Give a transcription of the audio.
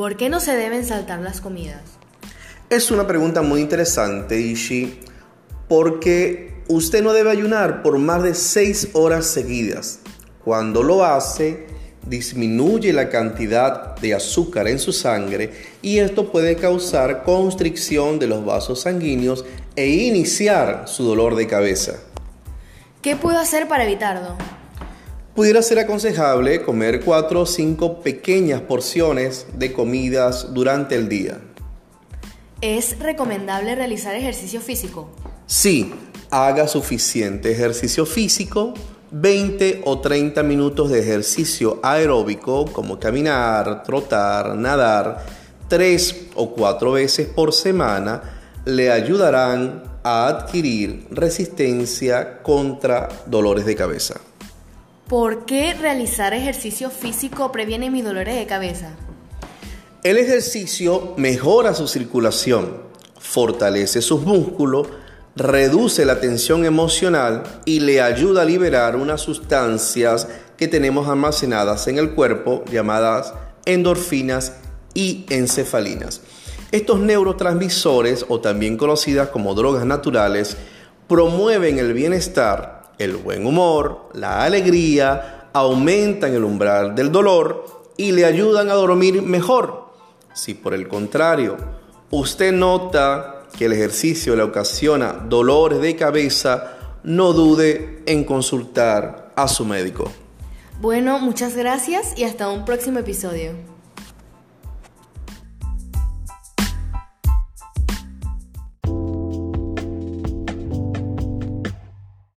¿Por qué no se deben saltar las comidas? Es una pregunta muy interesante, Ishi, porque usted no debe ayunar por más de 6 horas seguidas. Cuando lo hace, disminuye la cantidad de azúcar en su sangre y esto puede causar constricción de los vasos sanguíneos e iniciar su dolor de cabeza. ¿Qué puedo hacer para evitarlo? Pudiera ser aconsejable comer 4 o 5 pequeñas porciones de comidas durante el día. ¿Es recomendable realizar ejercicio físico? Sí, haga suficiente ejercicio físico 20 o 30 minutos de ejercicio aeróbico como caminar, trotar, nadar, 3 o 4 veces por semana le ayudarán a adquirir resistencia contra dolores de cabeza. ¿Por qué realizar ejercicio físico previene mis dolores de cabeza? El ejercicio mejora su circulación, fortalece sus músculos, reduce la tensión emocional y le ayuda a liberar unas sustancias que tenemos almacenadas en el cuerpo llamadas endorfinas y encefalinas. Estos neurotransmisores, o también conocidas como drogas naturales, promueven el bienestar, el buen humor, la alegría, aumentan el umbral del dolor y le ayudan a dormir mejor. Si por el contrario usted nota que el ejercicio le ocasiona dolores de cabeza, no dude en consultar a su médico. Bueno, muchas gracias y hasta un próximo episodio.